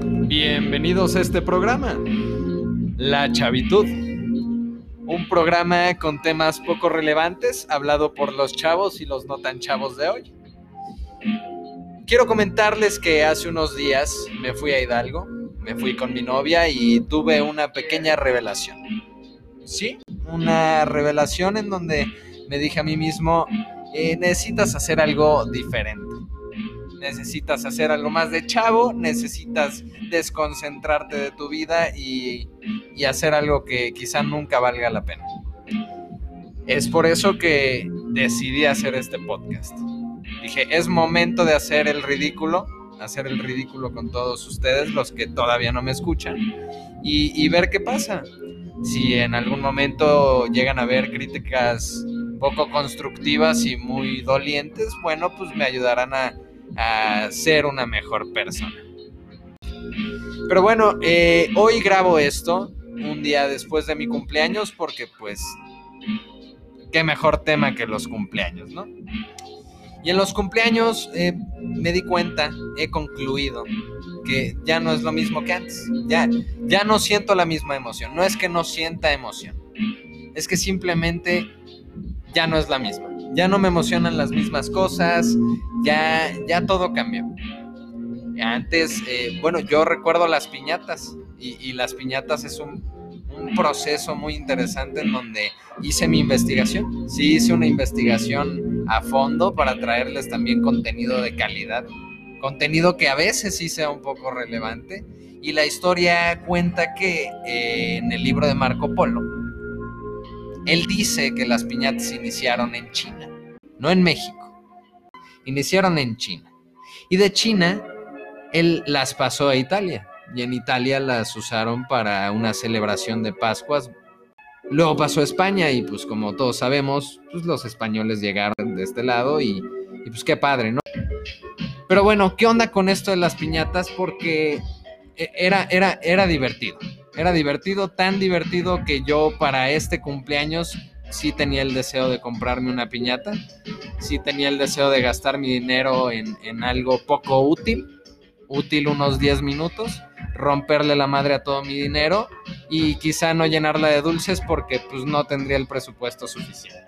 Bienvenidos a este programa, La Chavitud. Un programa con temas poco relevantes, hablado por los chavos y los no tan chavos de hoy. Quiero comentarles que hace unos días me fui a Hidalgo, me fui con mi novia y tuve una pequeña revelación. Sí, una revelación en donde me dije a mí mismo, eh, necesitas hacer algo diferente. Necesitas hacer algo más de chavo, necesitas desconcentrarte de tu vida y, y hacer algo que quizá nunca valga la pena. Es por eso que decidí hacer este podcast. Dije, es momento de hacer el ridículo, hacer el ridículo con todos ustedes, los que todavía no me escuchan, y, y ver qué pasa. Si en algún momento llegan a ver críticas poco constructivas y muy dolientes, bueno, pues me ayudarán a, a ser una mejor persona. Pero bueno, eh, hoy grabo esto un día después de mi cumpleaños porque pues qué mejor tema que los cumpleaños, ¿no? Y en los cumpleaños eh, me di cuenta, he concluido que ya no es lo mismo que antes. Ya, ya no siento la misma emoción. No es que no sienta emoción. Es que simplemente ya no es la misma. Ya no me emocionan las mismas cosas. Ya, ya todo cambió. Antes, eh, bueno, yo recuerdo las piñatas. Y, las piñatas es un, un, proceso muy interesante en donde hice mi investigación. Sí, hice una investigación a fondo para traerles también contenido de calidad contenido que a veces sí sea un poco relevante. Y la historia cuenta que eh, en el libro de Marco Polo, él dice que las piñatas iniciaron en China, no en México. Iniciaron en China. Y de China, él las pasó a Italia. Y en Italia las usaron para una celebración de Pascuas. Luego pasó a España y pues como todos sabemos, pues los españoles llegaron de este lado y, pues qué padre, ¿no? Pero bueno, ¿qué onda con esto de las piñatas? Porque era, era, era divertido. Era divertido, tan divertido que yo para este cumpleaños sí tenía el deseo de comprarme una piñata. Sí tenía el deseo de gastar mi dinero en, en algo poco útil. Útil unos 10 minutos. Romperle la madre a todo mi dinero. Y quizá no llenarla de dulces porque pues no tendría el presupuesto suficiente.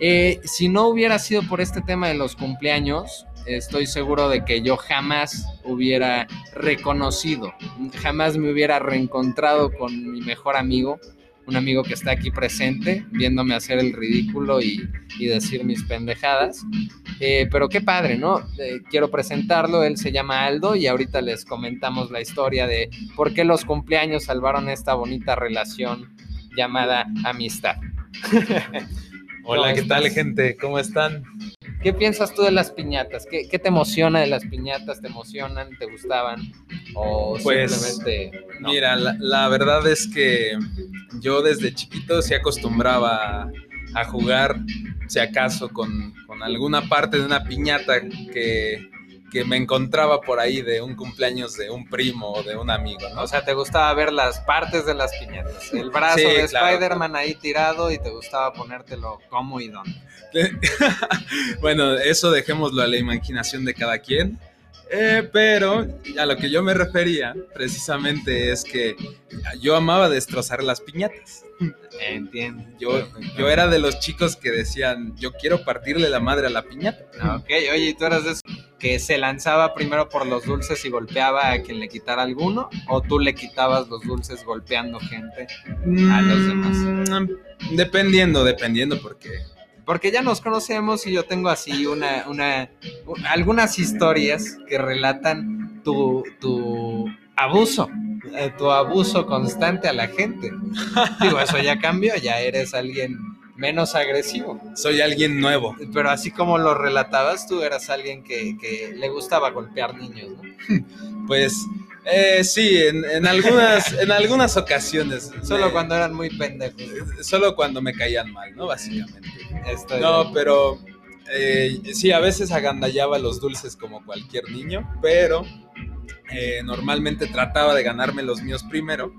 Eh, si no hubiera sido por este tema de los cumpleaños, estoy seguro de que yo jamás hubiera reconocido, jamás me hubiera reencontrado con mi mejor amigo, un amigo que está aquí presente, viéndome hacer el ridículo y, y decir mis pendejadas. Eh, pero qué padre, ¿no? Eh, quiero presentarlo, él se llama Aldo y ahorita les comentamos la historia de por qué los cumpleaños salvaron esta bonita relación llamada amistad. Hola, ¿qué tal gente? ¿Cómo están? ¿Qué piensas tú de las piñatas? ¿Qué, ¿Qué, te emociona de las piñatas? ¿Te emocionan? ¿Te gustaban? ¿O pues, simplemente no? Mira, la, la, verdad es que yo desde chiquito se acostumbraba a jugar, si acaso, con, con alguna parte de una piñata que, que me encontraba por ahí de un cumpleaños de un primo o de un amigo, ¿no? O sea, te gustaba ver las partes de las piñatas, el brazo sí, de claro. Spider-Man ahí tirado y te gustaba ponértelo cómo y dónde. bueno, eso dejémoslo a la imaginación de cada quien. Eh, pero a lo que yo me refería precisamente es que yo amaba destrozar las piñatas. Entiendo. Yo, yo era de los chicos que decían, yo quiero partirle la madre a la piñata. Ok, oye, ¿tú eras de esos que se lanzaba primero por los dulces y golpeaba a quien le quitara alguno? ¿O tú le quitabas los dulces golpeando gente a los demás? Mm, dependiendo, dependiendo, porque porque ya nos conocemos y yo tengo así una, una, algunas historias que relatan tu, tu abuso, eh, tu abuso constante a la gente. Digo, eso ya cambió, ya eres alguien menos agresivo. Soy alguien nuevo. Pero así como lo relatabas, tú eras alguien que, que le gustaba golpear niños, ¿no? Pues eh, sí, en, en, algunas, en algunas ocasiones. Solo me, cuando eran muy pendejos. Solo cuando me caían mal, ¿no? Básicamente. Estoy no, bien. pero eh, sí, a veces agandallaba los dulces como cualquier niño, pero eh, normalmente trataba de ganarme los míos primero.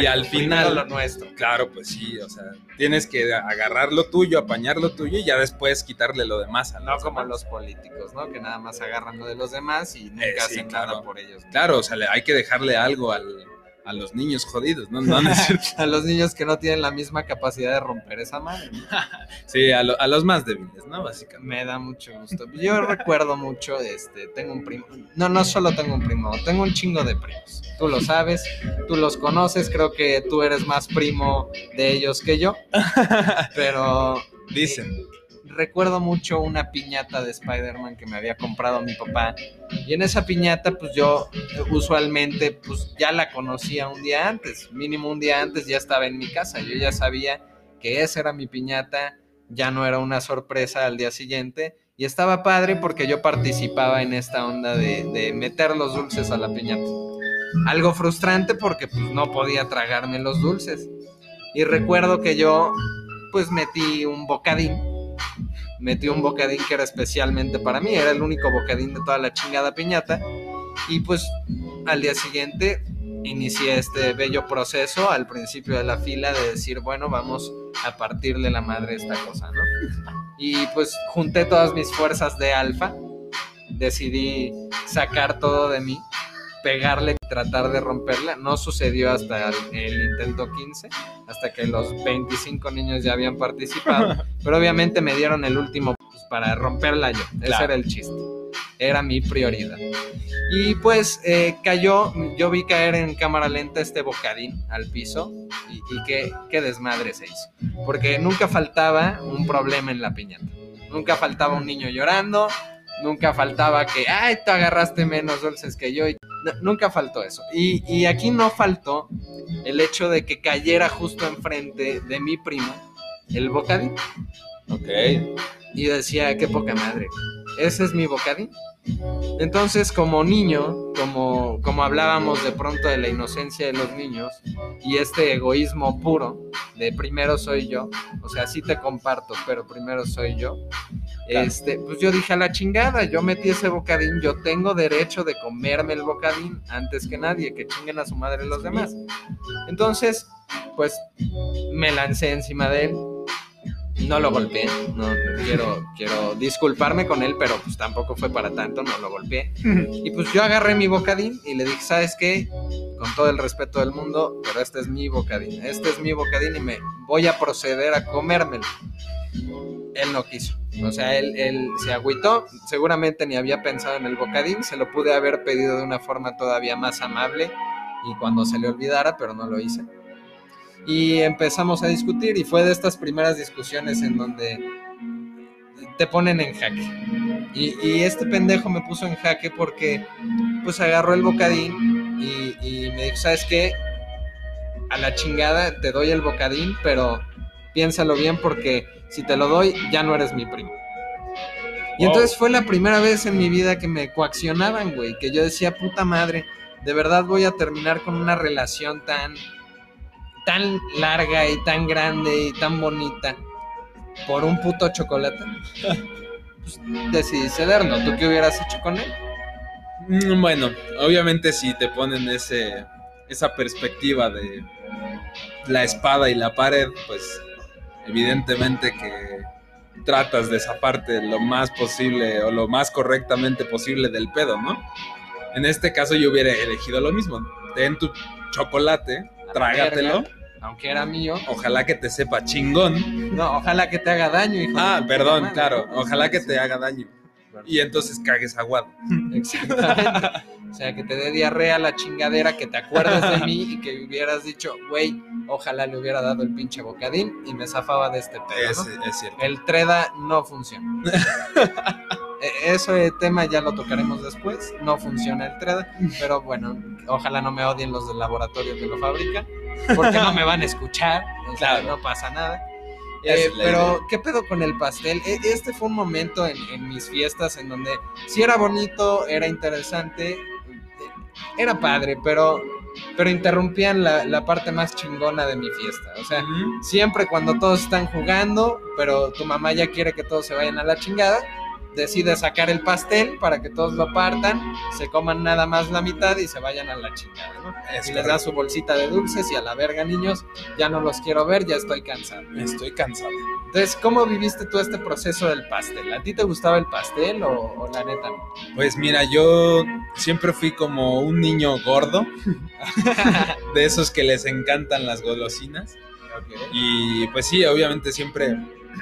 Y al final, lo nuestro. claro, pues sí, o sea, tienes que agarrar lo tuyo, apañar lo tuyo y ya después quitarle lo demás a No los como demás. los políticos, ¿no? Que nada más agarran lo de los demás y nunca Eh, sí, hacen claro. nada por ellos. Claro, o sea, hay que dejarle algo al- a los niños jodidos, ¿no? No, no es cierto. A los niños que no tienen la misma capacidad de romper esa madre. Sí, a, lo- a los más débiles, ¿no? Básicamente. Me da mucho gusto. Yo recuerdo mucho, este, tengo un primo. No, no solo tengo un primo, tengo un chingo de primos. Tú lo sabes, tú los conoces, creo que tú eres más primo de ellos que yo. Pero Dicen. Recuerdo mucho una piñata de Spider-Man que me había comprado mi papá. Y en esa piñata, pues yo eh, usualmente, pues ya la conocía un día antes. Mínimo un día antes ya estaba en mi casa. Yo ya sabía que esa era mi piñata. Ya no era una sorpresa al día siguiente. Y estaba padre porque yo participaba en esta onda de, de meter los dulces a la piñata. Algo frustrante porque pues no podía tragarme los dulces. Y recuerdo que yo pues metí un bocadín metí un bocadín que era especialmente para mí, era el único bocadín de toda la chingada piñata. Y pues al día siguiente inicié este bello proceso al principio de la fila de decir, bueno, vamos a partirle la madre a esta cosa, ¿no? Y pues junté todas mis fuerzas de alfa, decidí sacar todo de mí, pegarle, tratar de romperla. No sucedió hasta el, el intento 15, hasta que los 25 niños ya habían participado. Pero obviamente me dieron el último pues, para romperla yo. Ese Claro. era el chiste. Era mi prioridad. Y pues eh, cayó, yo vi caer en cámara lenta este bocadín al piso y, y qué, qué desmadre se hizo. Porque nunca faltaba un problema en la piñata. Nunca faltaba un niño llorando, nunca faltaba que, ay, tú agarraste menos dulces que yo. y- no, nunca faltó eso. Y, y aquí no faltó el hecho de que cayera justo enfrente de mi primo el bocadín. Ok. Y decía, qué poca madre. Ese es mi bocadín. Entonces, como niño, como, como hablábamos de pronto de la inocencia de los niños y este egoísmo puro de primero soy yo, o sea, sí te comparto, pero primero soy yo, Claro. este, pues yo dije a la chingada, yo metí ese bocadín, yo tengo derecho de comerme el bocadín antes que nadie, que chinguen a su madre los demás. Entonces, pues me lancé encima de él. No lo golpeé, no quiero, quiero disculparme con él, pero pues tampoco fue para tanto, no lo golpeé. Y pues yo agarré mi bocadín y le dije, ¿sabes qué? Con todo el respeto del mundo, pero este es mi bocadín, este es mi bocadín y me voy a proceder a comérmelo. Él no quiso. O sea, él, él se agüitó, seguramente ni había pensado en el bocadín, se lo pude haber pedido de una forma todavía más amable y cuando se le olvidara, pero no lo hice. Y empezamos a discutir y fue de estas primeras discusiones en donde te ponen en jaque. Y, y este pendejo me puso en jaque porque pues agarró el bocadín y, y me dijo, ¿sabes qué? A la chingada te doy el bocadín, pero piénsalo bien porque si te lo doy ya no eres mi primo. Y Wow. entonces fue la primera vez en mi vida que me coaccionaban, güey, que yo decía, puta madre, de verdad voy a terminar con una relación tan, tan larga y tan grande y tan bonita por un puto chocolate. Pues decidí cederlo. ¿Tú qué hubieras hecho con él? Mm, Bueno, obviamente si te ponen ese, esa perspectiva de la espada y la pared, pues evidentemente que tratas de zafarte lo más posible o lo más correctamente posible del pedo, ¿no? En este caso yo hubiera elegido lo mismo. Ten tu chocolate, trágatelo, verga. Aunque era mío. ojalá que te sepa chingón. No, ojalá que te haga daño, hijo. de Ah, perdón, madre. claro, ojalá que te haga daño. Y entonces cagues aguado. Exactamente. O sea, que te dé diarrea la chingadera, que te acuerdes de mí y que hubieras dicho, güey, ojalá le hubiera dado el pinche bocadín y me zafaba de este pedo. Es, es cierto. El Treda no funciona. E- Ese tema ya lo tocaremos después. No funciona el Treda, pero bueno, ojalá no me odien los del laboratorio que lo fabrican, porque no me van a escuchar. O sea, Claro. no pasa nada. Eh, pero, idea. ¿qué pedo con el pastel? E- Este fue un momento en, en mis fiestas en donde sí era bonito, era interesante, eh, era padre, pero, pero interrumpían la, la parte más chingona de mi fiesta. O sea, siempre cuando todos están jugando, pero tu mamá ya quiere que todos se vayan a la chingada, decide sacar el pastel para que todos lo partan, se coman nada más la mitad y se vayan a la chingada, ¿no? Es y les da su bolsita de dulces y a la verga, niños, ya no los quiero ver, ya estoy cansado. Estoy cansado. Entonces, ¿cómo viviste tú este proceso del pastel? ¿A ti te gustaba el pastel o, o la neta no? Pues mira, yo siempre fui como un niño gordo, de esos que les encantan las golosinas. Y pues sí, obviamente siempre,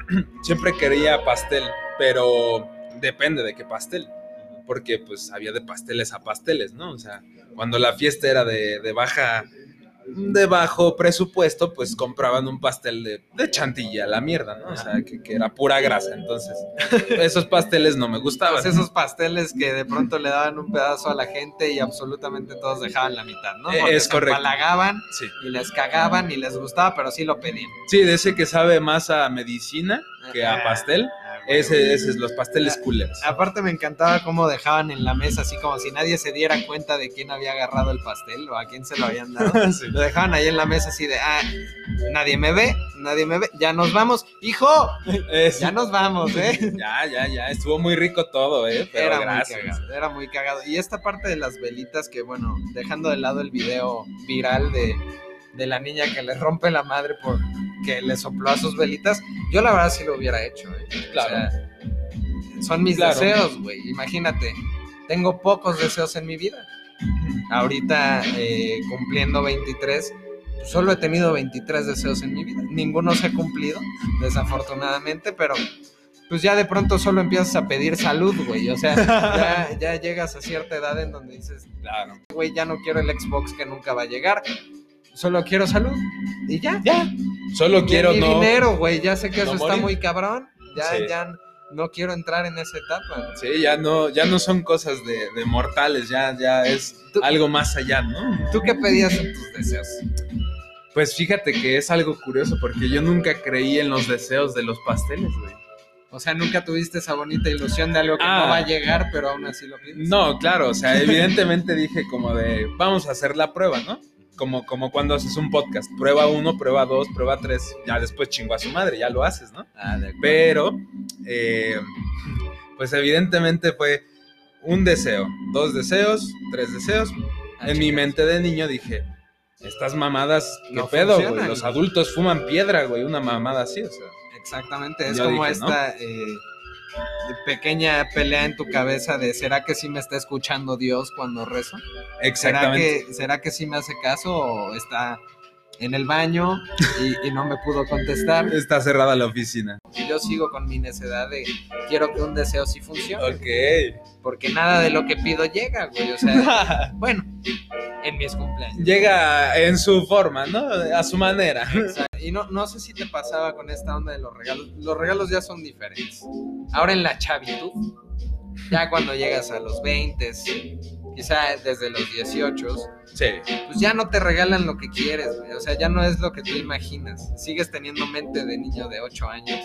siempre quería pastel, pero depende de qué pastel. Porque pues había de pasteles a pasteles, ¿no? O sea, cuando la fiesta era de, de baja, de bajo presupuesto, pues compraban un pastel de, de chantilly a la mierda, ¿no? O sea, que, que era pura grasa. Entonces, esos pasteles no me gustaban. Pues esos pasteles que de pronto le daban un pedazo a la gente y absolutamente todos dejaban la mitad, ¿no? Eh, Porque es correcto. empalagaban Sí. y les cagaban y les gustaba, pero sí lo pedían. Sí, de ese que sabe más a medicina que a pastel. Ese, ese es los pasteles culeros. Aparte me encantaba cómo dejaban en la mesa así como si nadie se diera cuenta de quién había agarrado el pastel o a quién se lo habían dado. Sí. Lo dejaban ahí en la mesa así de, ah, nadie me ve, nadie me ve, ya nos vamos, hijo, Es- ya nos vamos, ¿eh? Ya, ya, ya. Estuvo muy rico todo, ¿eh? Pero Era gracias. muy cagado, era muy cagado. Y esta parte de las velitas que, bueno, dejando de lado el video viral de, de la niña que le rompe la madre por que le sopló a sus velitas, yo la verdad sí lo hubiera hecho, ¿eh? O Claro. sea, son mis Claro. deseos, güey. Imagínate, tengo pocos deseos en mi vida. Ahorita eh, cumpliendo 23, pues, solo he tenido 23 deseos en mi vida. Ninguno se ha cumplido, desafortunadamente, pero pues ya de pronto solo empiezas a pedir salud, güey. O sea, ya, ya llegas a cierta edad en donde dices, Claro. güey, ya no quiero el Xbox que nunca va a llegar. Solo quiero salud. Y ya. Ya. Solo quiero no. dinero, güey. Ya sé que no eso está muy cabrón. Ya, Sí. ya no quiero entrar en esa etapa. Sí, ya no, ya no son cosas de, de mortales, ya, ya es Tú- algo más allá, ¿no? ¿Tú qué pedías en tus deseos? Pues fíjate que es algo curioso porque yo nunca creí en los deseos de los pasteles, güey. O sea, nunca tuviste esa bonita ilusión de algo que Ah. no va a llegar, pero aún así lo pides. No, claro, o sea, evidentemente dije como de, vamos a hacer la prueba, ¿no? Como, como cuando haces un podcast, prueba uno, prueba dos, prueba tres, ya después chingo a su madre, ya lo haces, ¿no? Ah, de. Pero, eh, pues evidentemente fue un deseo, dos deseos, tres deseos. Ah, en mi mente de niño dije, estas mamadas, ¿qué No pedo, güey? Los adultos fuman piedra, güey, una mamada así, o sea. Exactamente, es como dije, ¿no? esta eh, pequeña pelea en tu cabeza de ¿será que sí me está escuchando Dios cuando rezo? ¿Será que, ¿Será que sí me hace caso o está en el baño y, y no me pudo contestar? Está cerrada la oficina. Y yo sigo con mi necedad de quiero que un deseo sí funcione, Ok. porque nada de lo que pido llega, güey, o sea, bueno, en mis cumpleaños. Llega en su forma, ¿no? A su manera. Exacto. Y no, no sé si te pasaba con esta onda de los regalos. Los regalos ya son diferentes. Ahora en la chavitud, ya cuando llegas a los 20, quizá desde los 18, Sí. pues ya no te regalan lo que quieres, güey. O sea, ya no es lo que tú imaginas. Sigues teniendo mente de niño de 8 años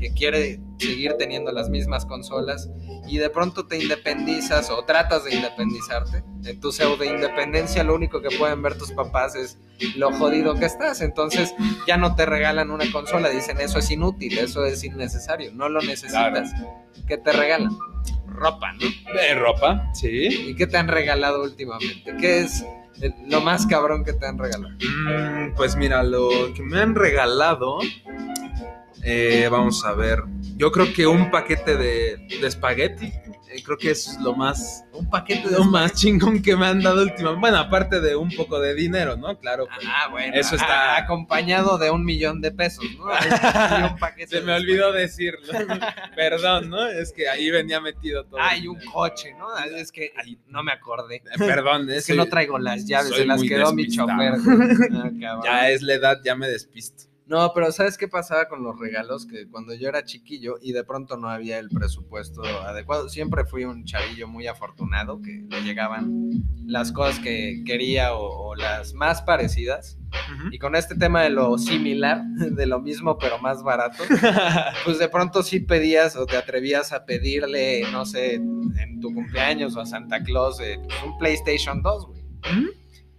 que quiere seguir teniendo las mismas consolas y de pronto te independizas o tratas de independizarte. En tu pseudo independencia lo único que pueden ver tus papás es lo jodido que estás. Entonces ya no te regalan una consola, dicen eso es inútil, eso es innecesario, no lo necesitas. ¿Qué te regalan? Ropa, ¿no? De ropa, sí. ¿Y qué te han regalado últimamente? ¿Qué es lo más cabrón que te han regalado? Mm, pues mira, lo que me han regalado, eh, vamos a ver, yo creo que un paquete de, de espagueti, eh, creo que es lo más, Un paquete de lo más chingón que me han dado últimamente. Bueno, aparte de un poco de dinero, ¿no? Claro. pues, Ah, bueno. Eso está- acompañado de un millón de pesos, ¿no? Y un paquete Se me olvidó decirlo. Perdón, ¿no? Es que ahí venía metido todo. Ah, y un coche, ¿no? Es que ay, no me acordé. Eh, Perdón, Es que no traigo las llaves, se las quedó mi chofer. Ah. Ya es la edad, ya me despisto. No, pero ¿sabes qué pasaba con los regalos? Que cuando yo era chiquillo y de pronto no había el presupuesto adecuado, siempre fui un chavillo muy afortunado que le llegaban las cosas que quería o, o las más parecidas. Y con este tema de lo similar, de lo mismo pero más barato, pues de pronto sí pedías o te atrevías a pedirle, no sé, en tu cumpleaños o a Santa Claus eh, pues, un PlayStation 2, güey.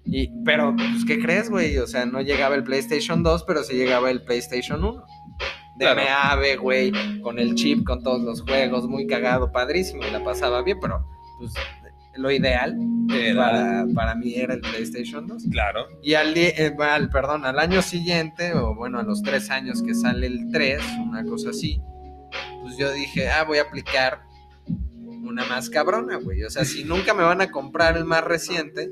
Y, pero, pues, ¿qué crees, güey? O sea, no llegaba el PlayStation 2, pero sí llegaba el PlayStation 1. de Claro. Güey, con el chip, con todos los juegos, muy cagado, padrísimo, y la pasaba bien, pero pues lo ideal para, para mí era el PlayStation 2. Claro. Y al, eh, al, perdón, al año siguiente, o bueno, a los tres años que sale el 3, una cosa así, pues yo dije, ah, voy a aplicar una más cabrona, güey. O sea, si nunca me van a comprar el más reciente,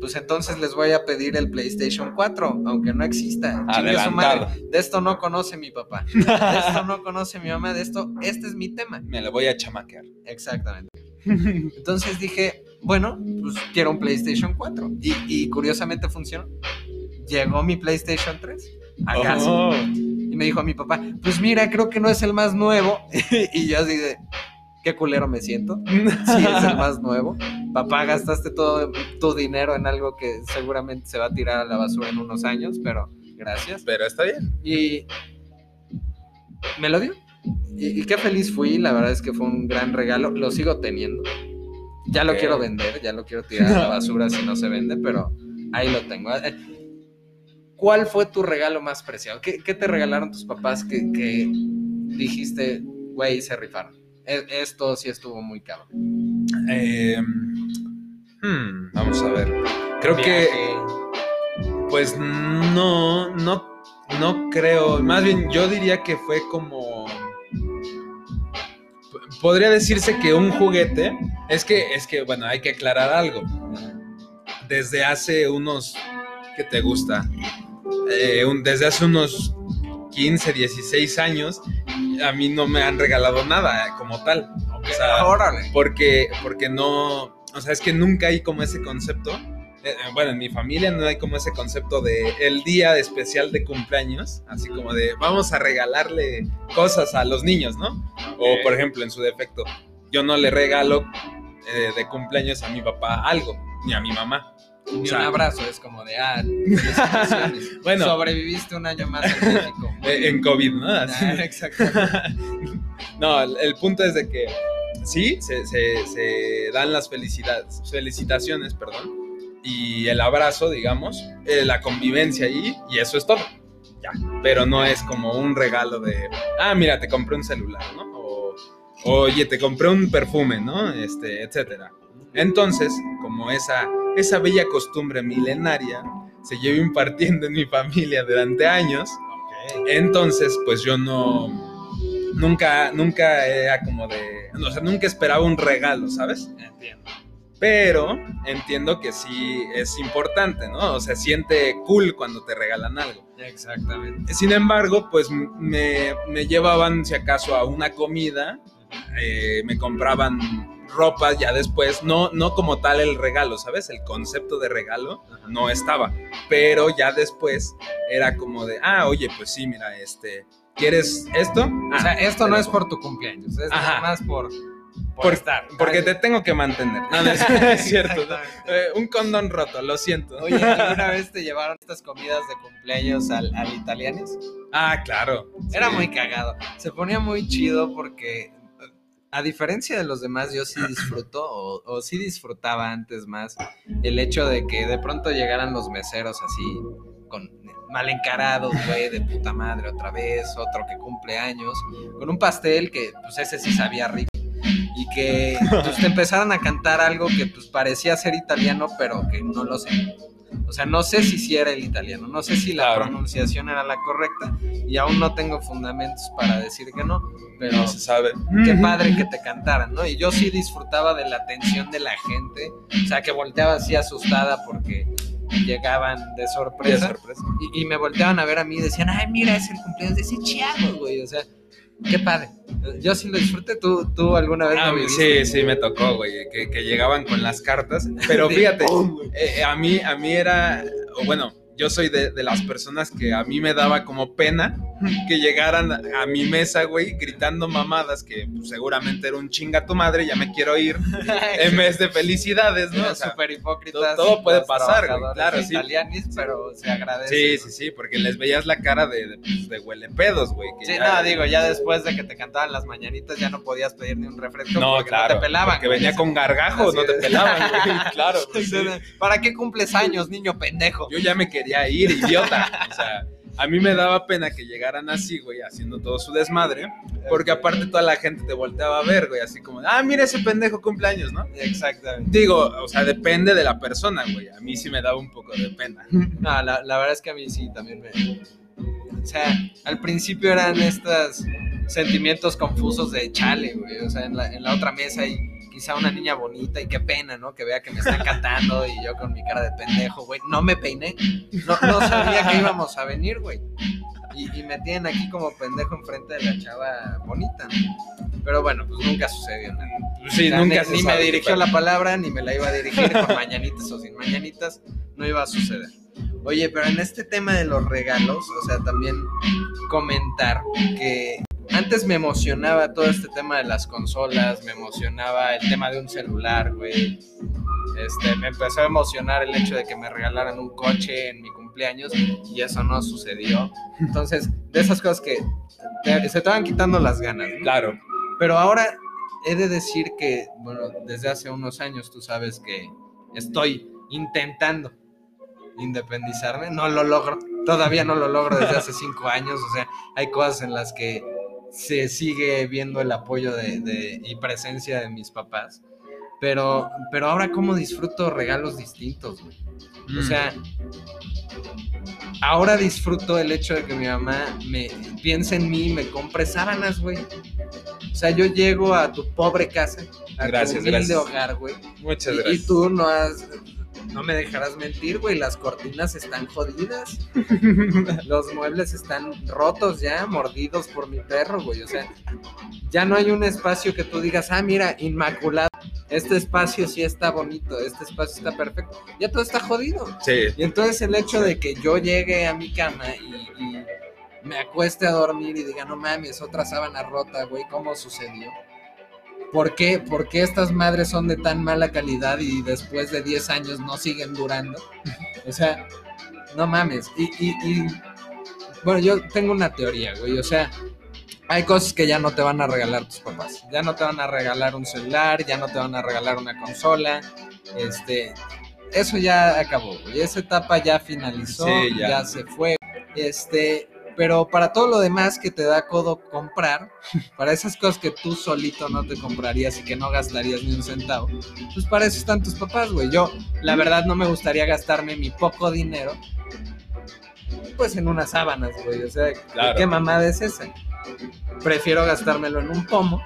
pues entonces les voy a pedir el PlayStation 4, aunque no exista. Su madre. De esto no conoce mi papá. De esto no conoce mi mamá. De esto, este es mi tema. Me lo voy a chamaquear. Exactamente. Entonces dije, bueno, pues quiero un PlayStation 4. Y, y curiosamente funcionó. Llegó mi PlayStation 3 a casa. Oh. Y me dijo mi papá, pues mira, creo que no es el más nuevo. y yo así de, qué culero me siento. Sí, es el más nuevo. Papá, gastaste todo tu dinero en algo que seguramente se va a tirar a la basura en unos años, pero gracias. Pero está bien. Y me lo dio. Y, y qué feliz fui, la verdad es que fue un gran regalo. Lo sigo teniendo. Ya lo quiero vender, ya lo quiero tirar a la basura si no se vende, pero ahí lo tengo. Eh, ¿Cuál fue tu regalo más preciado? ¿Qué, qué te regalaron tus papás que, que dijiste, güey, se rifaron? E- Esto sí estuvo muy cabrón. Eh, hmm, vamos a ver. Creo que, pues no, no, no creo. Más bien, yo diría que fue como. Podría decirse que un juguete. Es que, es que, bueno, hay que aclarar algo. Desde hace unos. ¿Qué te gusta? Eh, un- desde hace unos 15, 16 años, a mí no me han regalado nada eh, como tal. O sea, Órale. porque, porque no, o sea, es que nunca hay como ese concepto. eh, eh, bueno, en mi familia no hay como ese concepto de el día especial de cumpleaños, así como de vamos a regalarle cosas a los niños, ¿no? O por ejemplo, en su defecto, yo no le regalo eh, de cumpleaños a mi papá algo, ni a mi mamá. Ni O sea, un abrazo, es como de, ah. Bueno. sobreviviste un año más en México. eh, en COVID, ¿no? Ah, exacto. no, el, el punto es de que sí, se, se- se dan las felicidades, felicitaciones, perdón, y el abrazo, digamos, eh, la convivencia ahí, y eso es todo. Ya. Pero no es como un regalo de, ah, mira, te compré un celular, ¿no? O, oye, te compré un perfume, ¿no? Este, etcétera. Entonces, como esa, esa bella costumbre milenaria se lleva impartiendo en mi familia durante años, entonces, pues yo no. Nunca, nunca era como de. O sea, nunca esperaba un regalo, ¿sabes? Entiendo. Pero entiendo que sí es importante, ¿no? O sea, siente cool cuando te regalan algo. Exactamente. Sin embargo, pues me, me llevaban, si acaso, a una comida, eh, me compraban ropa ya después, no, no como tal el regalo, ¿sabes? El concepto de regalo no estaba, pero ya después era como de, ah, oye, pues sí, mira, este, ¿quieres esto? O sea, Ah, esto no es por tu cumpleaños, es nada más por, por, Por- estar. Porque te tengo que mantener. No, no, es, cierto. ¿no? Eh, un condón roto, lo siento. Oye, ¿alguna vez te llevaron estas comidas de cumpleaños al, al italianes? Ah, claro. Era Sí. muy cagado. Se ponía muy chido porque, a diferencia de los demás, yo sí disfruto, o, sí disfrutaba antes más, el hecho de que de pronto llegaran los meseros así, con mal encarados, güey, de puta madre otra vez, otro que cumple años, con un pastel que, pues ese sí sabía rico. Y que pues, te empezaran a cantar algo que pues parecía ser italiano, pero que no lo sé. O sea, no sé si sí era el italiano, no sé si la Claro. pronunciación era la correcta y aún no tengo fundamentos para decir que no, pero No se sabe. qué padre que te cantaran, ¿no? Y yo sí disfrutaba de la atención de la gente, o sea, que volteaba así asustada porque llegaban de De sorpresa sorpresa. y, y me volteaban a ver a mí y decían, ay, mira, es el cumpleaños de ese chiago, güey, o sea, qué padre. Yo sí lo disfruté, ¿tú, tú alguna vez Ah, lo sí, sí, me tocó, güey, que, que llegaban con las cartas. Pero fíjate, pum, güey. eh, a, mí, a mí era, o bueno, yo soy de, de las personas que a mí me daba como pena que llegaran a mi mesa, güey, gritando mamadas que pues, seguramente era un chinga tu madre, ya me quiero ir, en vez de felicidades, ¿no? O sea, súper hipócritas. todo- todo puede pasar, güey, claro, sí. italianis, pero se agradece. sí, sí, sí, porque les veías la cara de, de, pues, de huele pedos, güey. que Sí, ya- no, digo, ya después de que te cantaban las mañanitas ya no podías pedir ni un refresco No, porque claro, no te pelaban. güey. venía con gargajo, Así no te de- pelaban, güey, claro. pues, sí. ¿Para qué cumples años, niño pendejo? Yo ya me quería ir, idiota. O sea, a mí me daba pena que llegaran así, güey, haciendo todo su desmadre, porque aparte toda la gente te volteaba a ver, güey, así como, ah, mira ese pendejo cumpleaños, ¿no? Exactamente. Digo, o sea, depende de la persona, güey. A mí sí me daba un poco de pena. No, la, la verdad es que a mí sí también me. O sea, al principio eran estos sentimientos confusos de chale, güey. O sea, en la, en la otra mesa hay quizá una niña bonita y qué pena, ¿no? Que vea que me están cantando y yo con mi cara de pendejo, güey. No me peiné. No, no sabía que íbamos a venir, güey. Y, y me tienen aquí como pendejo enfrente de la chava bonita, ¿no? Pero bueno, pues nunca sucedió. ¿no? Sí, O sea, nunca ni, se ni me dirigió la palabra, ni me la iba a dirigir con mañanitas o sin mañanitas, no iba a suceder. Oye, pero en este tema de los regalos, o sea, también comentar que antes me emocionaba todo este tema de las consolas, me emocionaba el tema de un celular, güey. Este, me empezó a emocionar el hecho de que me regalaran un coche en mi cumpleaños y eso no sucedió. Entonces, de esas cosas que te- se van quitando las ganas. ¿no? Claro. Pero ahora he de decir que, bueno, desde hace unos años tú sabes que estoy intentando independizarme. No lo logro. Todavía no lo logro desde hace cinco años. O sea, hay cosas en las que se sigue viendo el apoyo de, de- y presencia de mis papás. Pero, pero ahora cómo disfruto regalos distintos, güey. O Mm. sea, ahora disfruto el hecho de que mi mamá me piense en mí y me compre sábanas, güey. O sea, yo llego a tu pobre casa, a Gracias, tu gracias. hogar, güey. Muchas Y, y gracias. tú no has, no me dejarás mentir, güey. Las cortinas están jodidas. Los muebles están rotos ya, mordidos por mi perro, güey. O sea, ya no hay un espacio que tú digas, ah, mira, inmaculado. Este espacio sí está bonito, este espacio está perfecto. Ya todo está jodido. Sí. Y entonces el hecho de que yo llegue a mi cama y, y me acueste a dormir y diga, no mames, otra sábana rota, güey, ¿cómo sucedió? ¿Por qué? ¿Por qué estas madres son de tan mala calidad y después de 10 años no siguen durando? O sea, no mames. Y, y, y, bueno, yo tengo una teoría, güey. O sea, hay cosas que ya no te van a regalar tus papás. Ya no te van a regalar un celular, ya no te van a regalar una consola. Este, eso ya acabó, güey. Esa etapa ya finalizó, Sí, ya. ya. se fue. Este, pero para todo lo demás que te da codo comprar, para esas cosas que tú solito no te comprarías y que no gastarías ni un centavo, pues para eso están tus papás, güey. Yo, la verdad, no me gustaría gastarme mi poco dinero, pues en unas sábanas, güey. O sea, Claro. ¿qué mamada es esa? Prefiero gastármelo en un pomo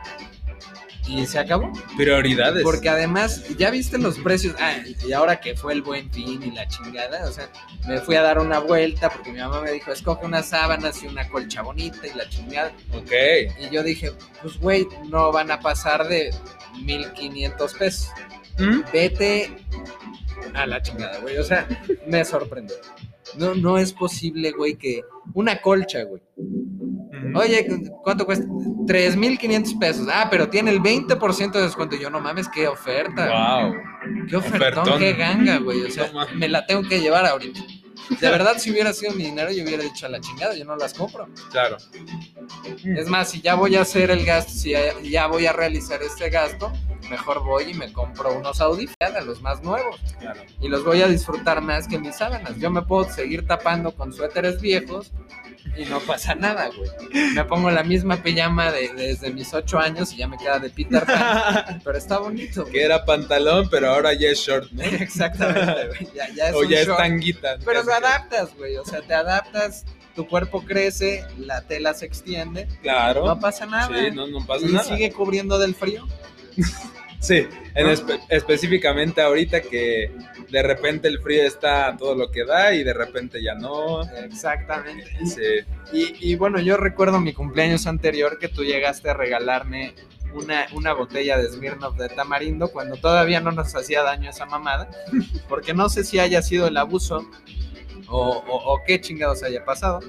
y se acabó. Prioridades. Porque además, ya viste los precios. Ah, y ahora que fue el buen fin y la chingada, o sea, me fui a dar una vuelta porque mi mamá me dijo, escoge unas sábanas y una colcha bonita y la chingada. Ok. Y yo dije, pues güey, no van a pasar de 1500 pesos. ¿Mm? Vete a la chingada, güey. O sea, me sorprendió. No, no es posible, güey, que una colcha, güey. Oye, ¿cuánto cuesta? 3.500 pesos. Ah, pero tiene el 20% de descuento. Yo no mames, qué oferta. Wow. Qué ofertón, Ofertón. qué ganga, güey. O sea, No me la tengo que llevar ahorita. De verdad, si hubiera sido mi dinero, yo hubiera dicho a la chingada, yo no las compro. Claro. Es más, si ya voy a hacer el gasto, si ya, ya voy a realizar este gasto, mejor voy y me compro unos audífonos, los más nuevos. Claro. Y los voy a disfrutar más que mis sábanas. Yo me puedo seguir tapando con suéteres viejos y no pasa nada, güey. Me pongo la misma pijama de, desde mis ocho años y ya me queda de Peter Pan. Pero está bonito. güey. que era pantalón, pero ahora ya es short, ¿no? Exactamente, güey. Ya, ya es o un ya es tanguita. Pero lo adaptas, güey. O sea, te adaptas, tu cuerpo crece, la tela se extiende, Claro. no pasa nada. Sí, no, no pasa y nada. sigue cubriendo del frío. Sí, en espe- específicamente ahorita que de repente el frío está todo lo que da y de repente ya no. Exactamente. Sí. Y, y bueno, yo recuerdo mi cumpleaños anterior que tú llegaste a regalarme una, una botella de Smirnoff de tamarindo cuando todavía no nos hacía daño esa mamada. Porque no sé si haya sido el abuso o, o- o qué chingados haya pasado,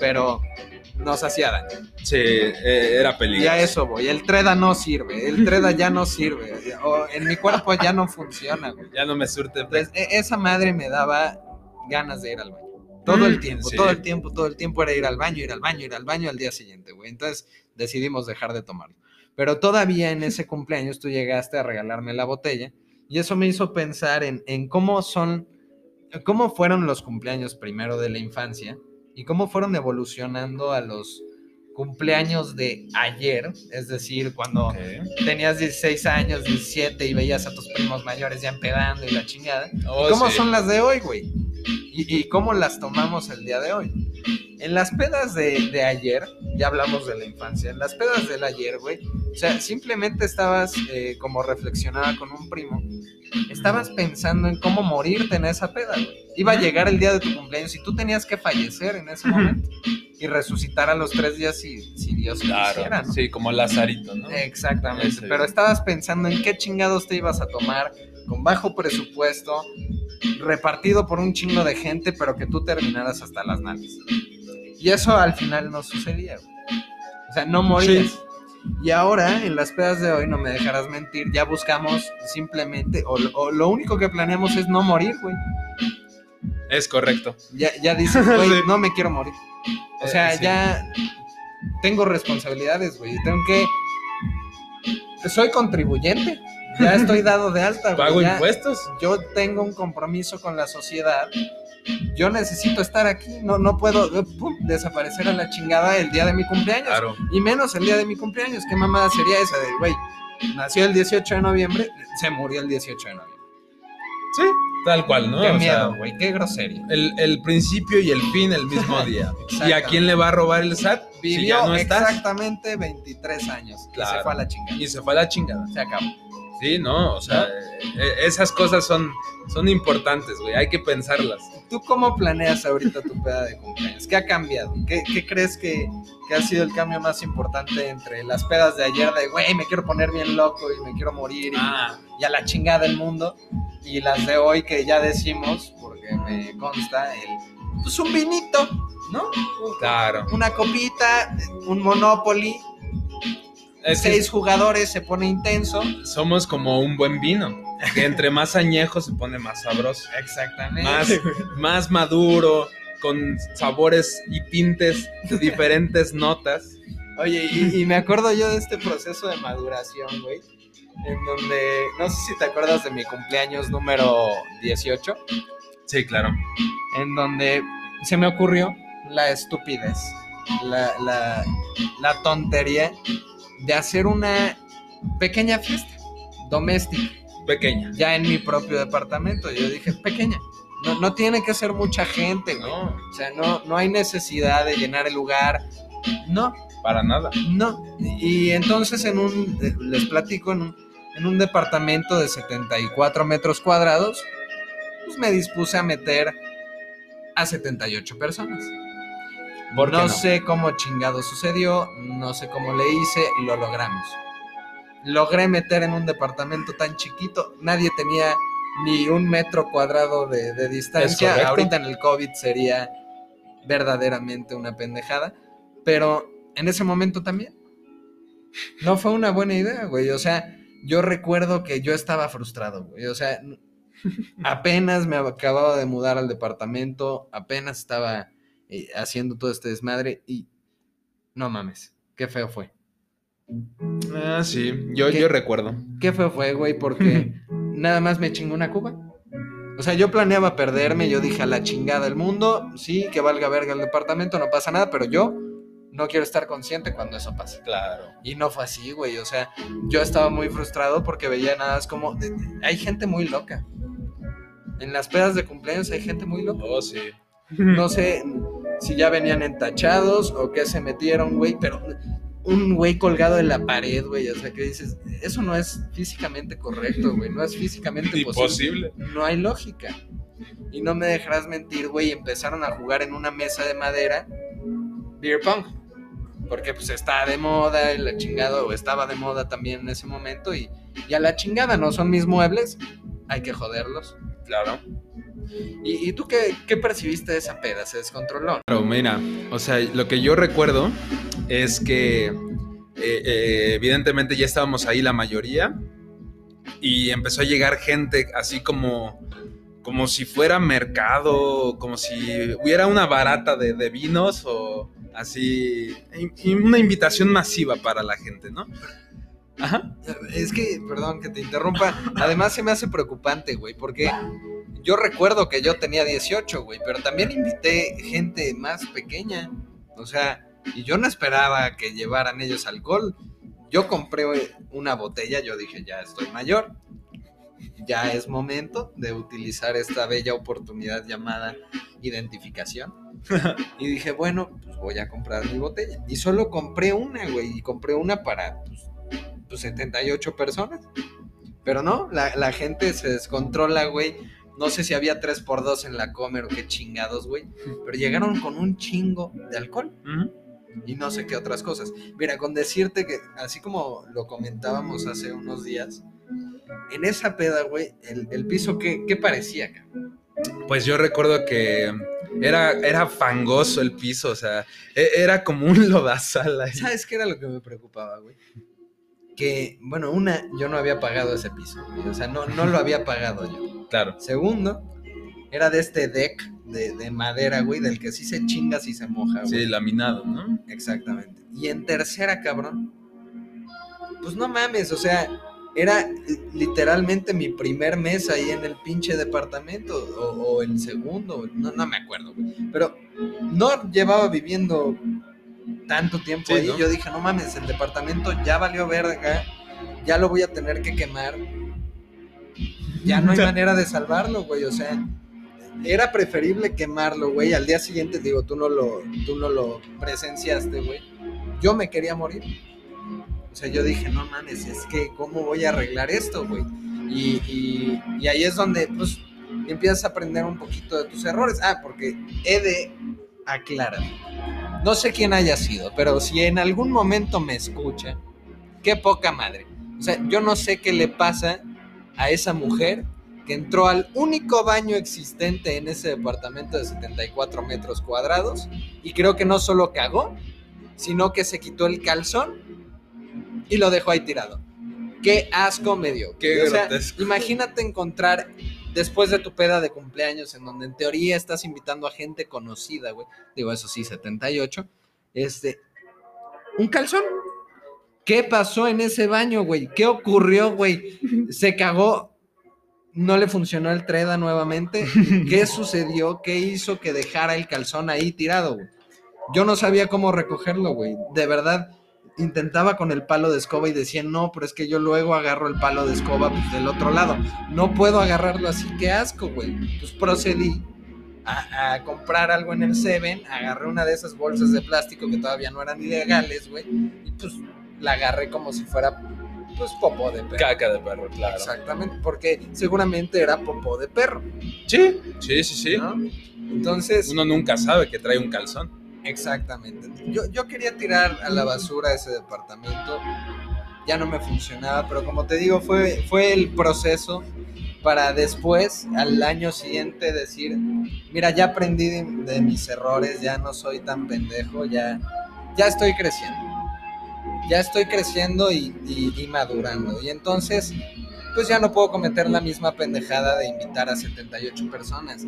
pero nos hacía daño. Sí, eh, era peligroso. a eso voy. El Treda no sirve. El Treda ya no sirve. O en mi cuerpo ya no funciona, güey. Ya no me surte. E- esa madre me daba ganas de ir al baño. Todo el Mm, tiempo, sí. todo el tiempo, todo el tiempo era ir al baño, ir al baño, ir al baño al día siguiente, güey. Entonces decidimos dejar de tomarlo. Pero todavía en ese cumpleaños tú llegaste a regalarme la botella y eso me hizo pensar en, en cómo son, cómo fueron los cumpleaños primero de la infancia y cómo fueron evolucionando a los cumpleaños de ayer, es decir, cuando tenías 16 años, 17 y veías a tus primos mayores ya empedando y la chingada. Oh, ¿Y ¿Cómo sí. son las de hoy, güey? ¿Y, y cómo las tomamos el día de hoy? En las pedas de, de ayer, ya hablamos de la infancia, en las pedas del ayer, güey, o sea, simplemente estabas eh, como reflexionaba con un primo, estabas pensando en cómo morirte en esa peda, güey. Iba a llegar el día de tu cumpleaños y tú tenías que fallecer en ese momento y resucitar a los tres días si, si Dios Claro, quisiera, ¿no? sí, como Lazarito, ¿no? Exactamente, Ese. pero estabas pensando en qué chingados te ibas a tomar con bajo presupuesto, repartido por un chingo de gente, pero que tú terminaras hasta las nalgas. Y eso al final no sucedía. güey. O sea, no morías. Sí. Y ahora, en las pedas de hoy, no me dejarás mentir, ya buscamos simplemente, o, o lo único que planeamos es no morir, güey. Es correcto. Ya, ya dices, güey, Sí. no me quiero morir. O Eh, sea, sí. ya tengo responsabilidades, güey. Tengo que. Soy contribuyente. Ya estoy dado de alta, güey. ¿Pago ya- impuestos? Yo tengo un compromiso con la sociedad. Yo necesito estar aquí. No, no puedo eh, pum, desaparecer a la chingada el día de mi cumpleaños. Claro. Y menos el día de mi cumpleaños. ¿Qué mamada sería esa de, güey? Nació el 18 de noviembre, se murió el 18 de noviembre. Sí, tal cual, ¿no? Qué O miedo, güey. Qué grosería. el, el principio y el fin el mismo día. ¿Y a quién le va a robar el SAT? si Vivió ya no estás. exactamente 23 años. Y se Claro. fue a la chingada. Y se fue a la chingada. Se acabó. Sí, no, o sea, eh, esas cosas son, son importantes, güey, hay que pensarlas. ¿Tú cómo planeas ahorita tu peda de cumpleaños? ¿Qué ha cambiado? ¿Qué, qué crees que, que ha sido el cambio más importante entre las pedas de ayer de, güey, me quiero poner bien loco y me quiero morir y, Ah, y a la chingada del mundo? Y las de hoy que ya decimos, porque me consta, el, pues un vinito, ¿no? claro. Una copita, un Monopoly, Es seis jugadores, se pone intenso. somos como un buen vino, que entre más añejo se pone más sabroso, Exactamente. más, más maduro, con sabores y tintes, diferentes notas. Oye, y, y me acuerdo yo de este proceso de maduración, güey. En donde, no sé si te acuerdas de mi cumpleaños número 18, Sí, claro. en donde se me ocurrió la estupidez, la, la, la tontería de hacer una pequeña fiesta doméstica, Pequeña. ya en mi propio departamento. Yo dije, pequeña, no, no tiene que ser mucha gente, güey. No, O sea, no, no hay necesidad de llenar el lugar. No, para nada. no, y entonces en un, eh, les platico, en un, en un departamento de 74 metros cuadrados, pues me dispuse a meter a 78 personas. ¿Por qué no, no? sé cómo chingado sucedió, no sé cómo le hice, lo logramos. Logré meter en un departamento tan chiquito, nadie tenía ni un metro cuadrado de, de distancia. Ahorita en el COVID sería verdaderamente una pendejada, pero en ese momento también. No fue una buena idea, güey. O sea, yo recuerdo que yo estaba frustrado, güey. O sea, apenas me acababa de mudar al departamento, apenas estaba eh, haciendo todo este desmadre y no mames, qué feo fue. Ah, sí, yo, yo recuerdo. Qué feo fue, güey, porque nada más me chingó una cuba. O sea, yo planeaba perderme, yo dije a la chingada el mundo, sí, que valga verga el departamento, no pasa nada, pero yo no quiero estar consciente cuando eso pase. Claro. Y no fue así, güey. O sea, yo estaba muy frustrado porque veía nada más como. hay gente muy loca. En las pedas de cumpleaños hay gente muy loca. Oh, sí. No sé si ya venían entachados o qué se metieron, güey, pero un güey colgado en la pared, güey. O sea, que dices, eso no es físicamente correcto, güey. No es físicamente posible. Imposible. No hay lógica. Y no me dejarás mentir, güey. Empezaron a jugar en una mesa de madera beer pong. Porque pues está de moda y la chingada, o estaba de moda también en ese momento. Y, y a la chingada, no son mis muebles. Hay que joderlos. Claro. ¿Y, y tú qué, qué percibiste de esa peda? ¿Se descontroló? Claro, mira, o sea, lo que yo recuerdo es que eh, eh, evidentemente ya estábamos ahí la mayoría y empezó a llegar gente así como, como si fuera mercado, como si hubiera una barata de, de vinos o así, y- y una invitación masiva para la gente, ¿no? Ajá. Es que, perdón que te interrumpa, además se me hace preocupante, güey, porque yo recuerdo que yo tenía 18, güey, pero también invité gente más pequeña. O sea, y yo no esperaba que llevaran ellos alcohol. Yo compré una botella, yo dije, ya estoy mayor. Ya es momento de utilizar esta bella oportunidad llamada identificación. y dije, bueno, pues voy a comprar mi botella. Y solo compré una, güey, y compré una para pues, 78 pues, personas. Pero no, la, gente se descontrola, güey. No sé si había 3x2 en la comer o qué chingados, güey. Pero llegaron con un chingo de alcohol. Y no sé qué otras cosas. Mira, con decirte que, así como lo comentábamos hace unos días, en esa peda, güey, el, piso, ¿qué, ¿qué, parecía, acá? Pues yo recuerdo que era, era fangoso el piso, o sea, e, era como un lodazal ahí. ¿Sabes qué era lo que me preocupaba, güey? Que, bueno, una, yo no había pagado ese piso, o sea, no, no lo había pagado yo. Claro. Segundo, era de este deck de, madera, güey, del que sí se chinga si se moja, güey. Sí, laminado, ¿no? Exactamente. Y en tercera, cabrón, pues no mames, o sea, era literalmente mi primer mes ahí en el pinche departamento, o, el segundo, no, no me acuerdo, güey. Pero no llevaba viviendo tanto tiempo ahí, yo dije, no mames, el departamento ya valió verga, ya lo voy a tener que quemar. Ya no hay manera de salvarlo, güey, o sea, era preferible quemarlo, güey. Al día siguiente, digo, tú no lo, tú no lo presenciaste, güey. Yo me quería morir. O sea, yo dije, no mames, es que, ¿cómo voy a arreglar esto, güey? Y, y, ahí es donde, pues, empiezas a aprender un poquito de tus errores. Ah, porque he de aclarar no sé quién haya sido, pero si en algún momento me escucha, qué poca madre. O sea, yo no sé qué le pasa a esa mujer que entró al único baño existente en ese departamento de 74 metros cuadrados y creo que no solo cagó, sino que se quitó el calzón y lo dejó ahí tirado. Qué asco me dio. Qué o sea, imagínate encontrar después de tu peda de cumpleaños, en donde en teoría estás invitando a gente conocida, güey. Digo, eso sí, 78. Este, un calzón. ¿Qué pasó en ese baño, güey? ¿Qué ocurrió, güey? Se cagó. No le funcionó el treda nuevamente. ¿Qué sucedió? ¿Qué hizo que dejara el calzón ahí tirado, güey? Yo no sabía cómo recogerlo, güey. De verdad, intentaba con el palo de escoba y decía, no, pero es que yo luego agarro el palo de escoba pues, del otro lado. No puedo agarrarlo así, qué asco, güey. Entonces procedí a, comprar algo en el Seven, agarré una de esas bolsas de plástico que todavía no eran ilegales, güey, y pues la agarré como si fuera pues popó de perro. Caca de perro, claro. Exactamente, porque seguramente era popó de perro. Sí, sí, sí, sí. Entonces... Uno nunca sabe que trae un calzón. Exactamente. Yo, yo quería tirar a la basura ese departamento. Ya no me funcionaba, pero como te digo, fue, fue el proceso para después, al año siguiente, decir, mira, ya aprendí de, mis errores, ya no soy tan pendejo, ya, ya estoy creciendo. Ya estoy creciendo y, y madurando. Y entonces, pues ya no puedo cometer la misma pendejada de invitar a 78 personas.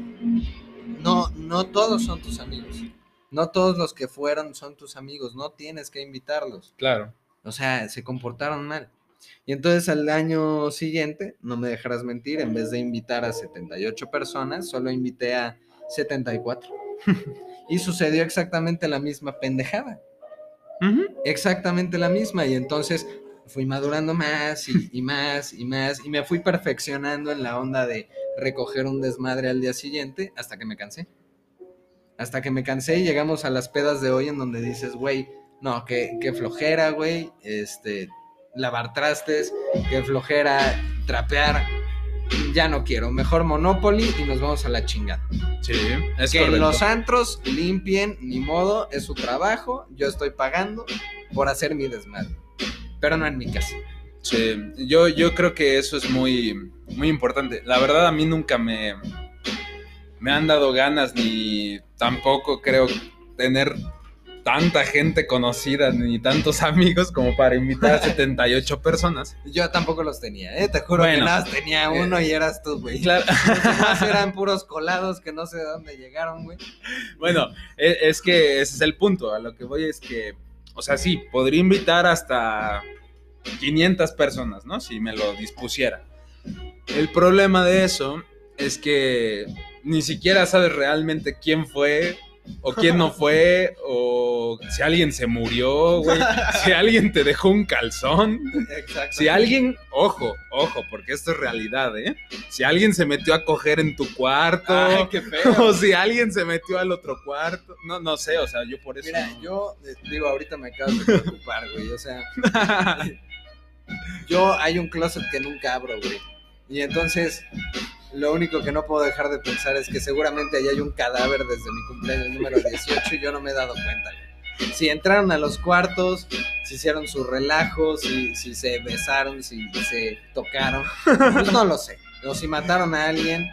No, no todos son tus amigos. No todos los que fueron son tus amigos, no tienes que invitarlos. Claro. O sea, se comportaron mal. Y entonces al año siguiente, no me dejarás mentir, en vez de invitar a 78 personas, solo invité a 74. y sucedió exactamente la misma pendejada. Exactamente la misma. Y entonces fui madurando más y, y, más y más y me fui perfeccionando en la onda de recoger un desmadre al día siguiente hasta que me cansé. Hasta que me cansé y llegamos a las pedas de hoy en donde dices, güey, no, qué, flojera, güey, este, lavar trastes, qué flojera, trapear. Ya no quiero, mejor Monopoly y nos vamos a la chingada. Sí, es Que los antros limpien, ni modo, es su trabajo, yo estoy pagando por hacer mi desmadre, pero no en mi casa. Sí, yo, yo creo que eso es muy, muy importante. La verdad a mí nunca me, me han dado ganas ni tampoco creo tener tanta gente conocida ni tantos amigos como para invitar a 78 personas. Yo tampoco los tenía, ¿eh? Te juro que nada tenía eh, uno y eras tú, güey. Claro. eran puros colados que no sé de dónde llegaron, güey. Bueno, e, es, que ese es el punto. A lo que voy es que, o sea, sí, podría invitar hasta 500 personas, ¿no? Si me lo dispusiera. El problema de eso es que ni siquiera sabes realmente quién fue o quién no fue, o si alguien se murió, güey, si alguien te dejó un calzón, si alguien, ojo, ojo, porque esto es realidad, ¿eh? Si alguien se metió a coger en tu cuarto, Ay, qué feo. o si alguien se metió al otro cuarto, no, no sé, o sea, yo por eso... Mira, no- yo eh, digo, ahorita me acabo de preocupar, güey. O sea, yo hay un closet que nunca abro, güey. Y entonces, lo único que no puedo dejar de pensar es que seguramente ahí hay un cadáver desde mi cumpleaños número 18 y yo no me he dado cuenta. Si entraron a los cuartos, si hicieron sus relajos, si, si se besaron, si se tocaron, pues no lo sé. O si mataron a alguien,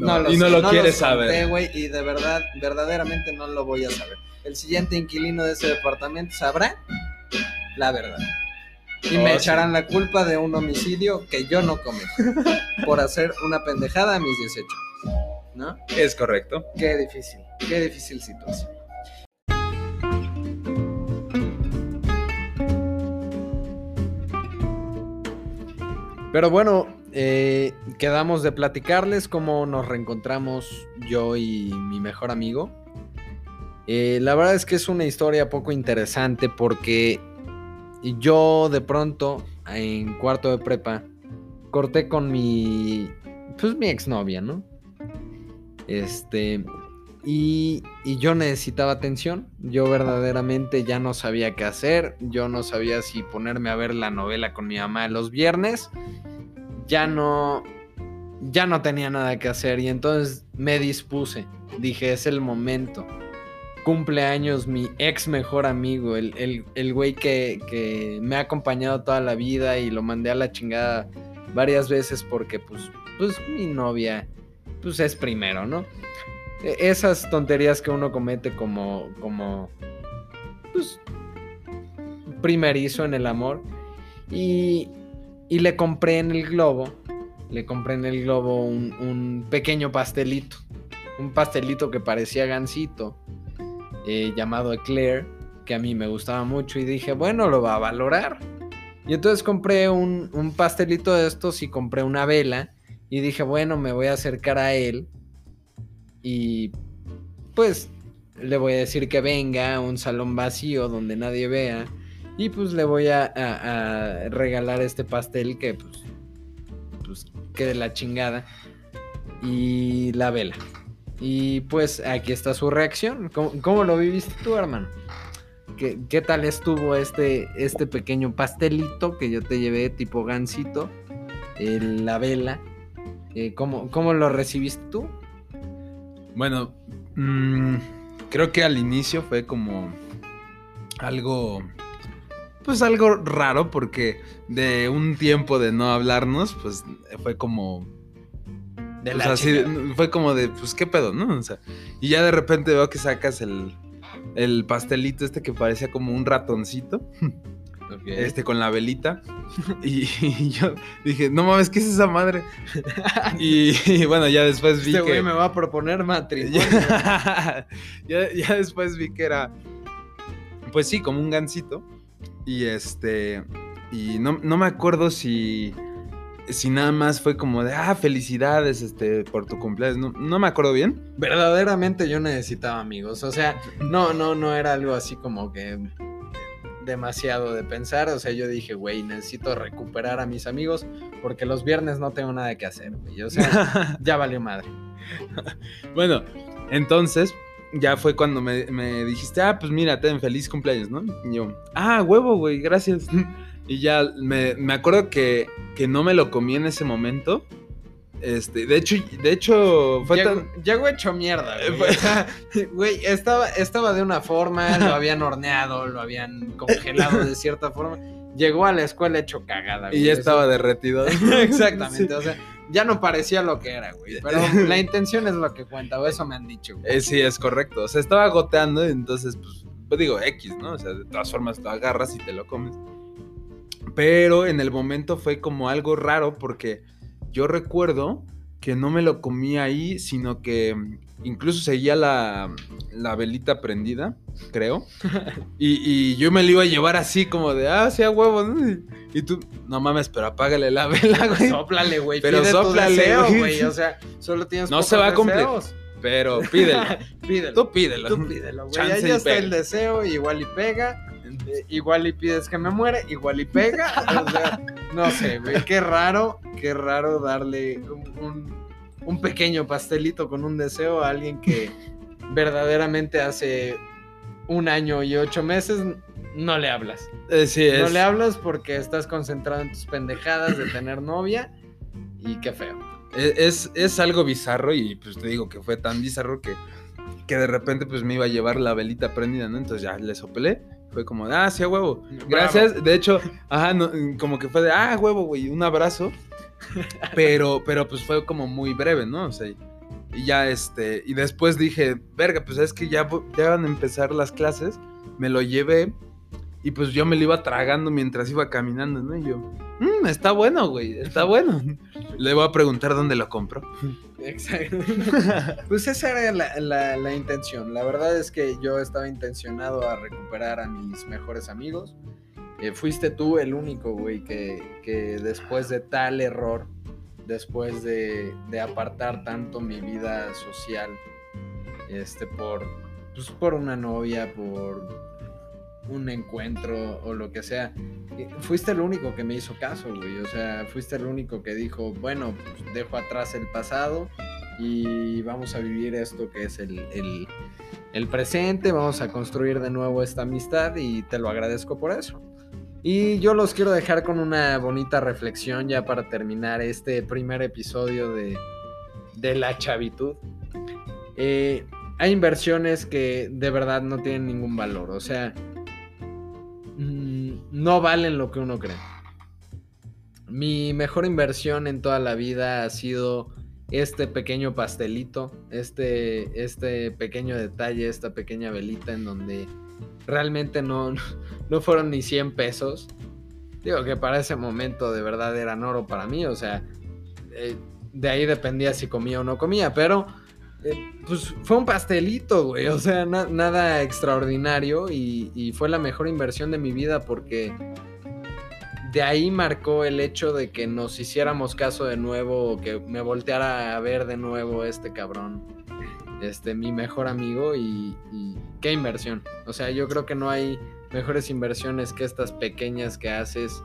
no, No, lo y sé. no lo los quieres conté, saber. güey, y de verdad, verdaderamente no lo voy a saber. El siguiente inquilino de ese departamento sabrá la verdad. Y me echarán la culpa de un homicidio que yo no cometí por hacer una pendejada a mis 18 años. ¿No? Es correcto. Qué difícil, qué difícil situación. Pero bueno, eh, quedamos de platicarles cómo nos reencontramos yo y mi mejor amigo. Eh, la verdad es que es una historia poco interesante porque yo de pronto en cuarto de prepa corté con mi pues mi exnovia, ¿no? Este y, y yo necesitaba atención. Yo verdaderamente ya no sabía qué hacer. Yo no sabía si ponerme a ver la novela con mi mamá los viernes. Ya no. Ya no tenía nada que hacer. Y entonces me dispuse. Dije, es el momento. Cumpleaños, mi ex mejor amigo. El, el, el güey que, que me ha acompañado toda la vida. Y lo mandé a la chingada varias veces porque, pues, pues mi novia. Pues es primero, ¿no? E- esas tonterías que uno comete como, como, pues, primerizo en el amor. Y, y le compré en el globo, le compré en el globo un, un pequeño pastelito, un pastelito que parecía gansito, eh, llamado Eclair, que a mí me gustaba mucho y dije, bueno, lo va a valorar. Y entonces compré un, un pastelito de estos y compré una vela y dije, bueno, me voy a acercar a él y pues le voy a decir que venga a un salón vacío donde nadie vea y pues le voy a, a- regalar este pastel que pues, pues quede la chingada y la vela. Y pues aquí está su reacción. ¿Cómo, cómo lo viviste tú, hermano? ¿Qué, qué tal estuvo este, este pequeño pastelito que yo te llevé tipo gansito? la vela. Eh, ¿cómo, ¿Cómo lo recibiste tú? Bueno, mm, creo que al inicio fue como algo, pues algo raro porque de un tiempo de no hablarnos, pues fue como, De así, chingada. fue como de, pues qué pedo, ¿no? O sea, y ya de repente veo que sacas el, el pastelito este que parecía como un ratoncito, este con la velita, y, y yo dije, no mames, ¿qué es esa madre? y, y bueno, ya después vi Este que... güey me va a proponer matrimonio. ya, ya- ya después vi que era, pues sí, como un gansito. Y este, y no, no me acuerdo si, si nada más fue como de, ah, felicidades este, por tu cumpleaños. No, no me acuerdo bien. Verdaderamente yo necesitaba amigos. O sea, no, no, no era algo así como que demasiado de pensar. O sea, yo dije, güey, necesito recuperar a mis amigos porque los viernes no tengo nada que hacer, güey. O sea, ya valió madre. bueno, entonces ya fue cuando me, me dijiste, ah, pues mira, ten feliz cumpleaños, ¿no? Y yo, ah, huevo, güey, gracias. Y ya me, me acuerdo que, que no me lo comí en ese momento. Este, de hecho, de hecho, fue Llegó, tan. llegó hecho mierda, güey. O sea, Güey, estaba, estaba de una forma, lo habían horneado, lo habían congelado de cierta forma. Llegó a la escuela hecho cagada, güey. Y ya Eso- estaba derretido. Exactamente, Sí. o sea, ya no parecía lo que era, güey. Pero la intención es lo que cuenta, o eso me han dicho, güey. Eh, sí, es correcto. O sea, estaba goteando, entonces, pues, pues digo, X, ¿no? O sea, de todas formas lo agarras y te lo comes. Pero en el momento fue como algo raro porque yo recuerdo que no me lo comía ahí, sino que incluso seguía la, la velita prendida, creo. Y, y, yo me lo iba a llevar así como de, ah, sí, a huevo. ¿no? Y tú, no mames, pero apágale la vela, güey. Sóplale, güey. Pero Pide tu sóplale, deseo, güey. O sea, solo tienes No se va a cumplir. deseos. Pero pídelo. Pídelo. Tú pídelo. Tú pídelo, güey. Ahí y está el deseo, igual y pega. Igual y pides que me muere, igual y pega. O sea, no sé, güey. Qué raro, qué raro darle un, un- un pequeño pastelito con un deseo a alguien que verdaderamente hace un año y ocho meses no le hablas. Sí, No es- le hablas porque estás concentrado en tus pendejadas de tener novia y qué feo. Es, es, es algo bizarro y pues te digo que fue tan bizarro que, que de repente pues me iba a llevar la velita prendida, ¿no? Entonces ya le soplé. Fue como, ah, sí, a huevo. Gracias. De hecho, ajá, no, como que fue de, ah, huevo, güey, un abrazo. Pero, pero pues fue como muy breve, ¿no? O sea, y ya este, y después dije, verga, pues es que ya, ya van a empezar las clases. Me lo llevé y pues yo me lo iba tragando mientras iba caminando, ¿no? Y yo, "Mm, está bueno, güey, está bueno. Le voy a preguntar dónde lo compró. Exacto. Pues esa era la, la- la intención. La verdad es que yo estaba intencionado a recuperar a mis mejores amigos. Eh, fuiste tú el único, güey, que, que después de tal error, después de, de apartar tanto mi vida social, este, por, pues, por una novia, por un encuentro o lo que sea, eh, fuiste el único que me hizo caso, güey. O sea, fuiste el único que dijo, bueno, pues dejo atrás el pasado y vamos a vivir esto que es el, el- presente, vamos a construir de nuevo esta amistad y te lo agradezco por eso. Y yo los quiero dejar con una bonita reflexión ya para terminar este primer episodio de, de la chavitud. Eh, hay inversiones que de verdad no tienen ningún valor, o sea, no valen lo que uno cree. Mi mejor inversión en toda la vida ha sido este pequeño pastelito, este, este pequeño detalle, esta pequeña velita en donde realmente no, no fueron ni 100 pesos. Digo que para ese momento de verdad eran oro para mí, o sea, eh, de ahí dependía si comía o no comía, pero eh, pues fue un pastelito, güey, o sea, na- nada extraordinario y, y fue la mejor inversión de mi vida porque de ahí marcó el hecho de que nos hiciéramos caso de nuevo, o que me volteara a ver de nuevo este cabrón, este, mi mejor amigo y, y qué inversión. O sea, yo creo que no hay mejores inversiones que estas pequeñas que haces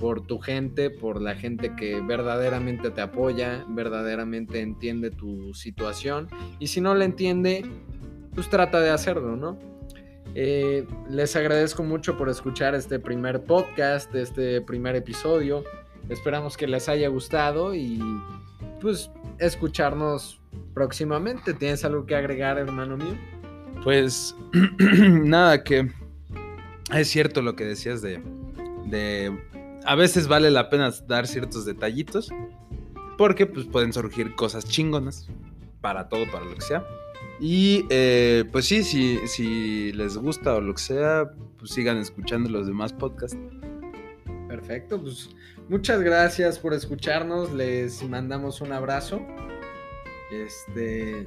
por tu gente, por la gente que verdaderamente te apoya, verdaderamente entiende tu situación y si no la entiende, pues trata de hacerlo, ¿no? Eh, les agradezco mucho por escuchar este primer podcast, este primer episodio. Esperamos que les haya gustado y pues escucharnos próximamente. ¿Tienes algo que agregar, hermano mío? Pues nada, que es cierto lo que decías de, de a veces vale la pena dar ciertos detallitos porque pues pueden surgir cosas chingonas para todo, para lo que sea. Y eh, pues sí, si, si les gusta o lo que sea, pues sigan escuchando los demás podcasts. Perfecto, pues muchas gracias por escucharnos. Les mandamos un abrazo. Este,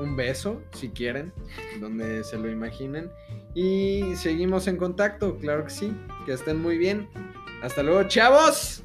un beso, si quieren, donde se lo imaginen. Y seguimos en contacto, claro que sí. Que estén muy bien. Hasta luego, chavos.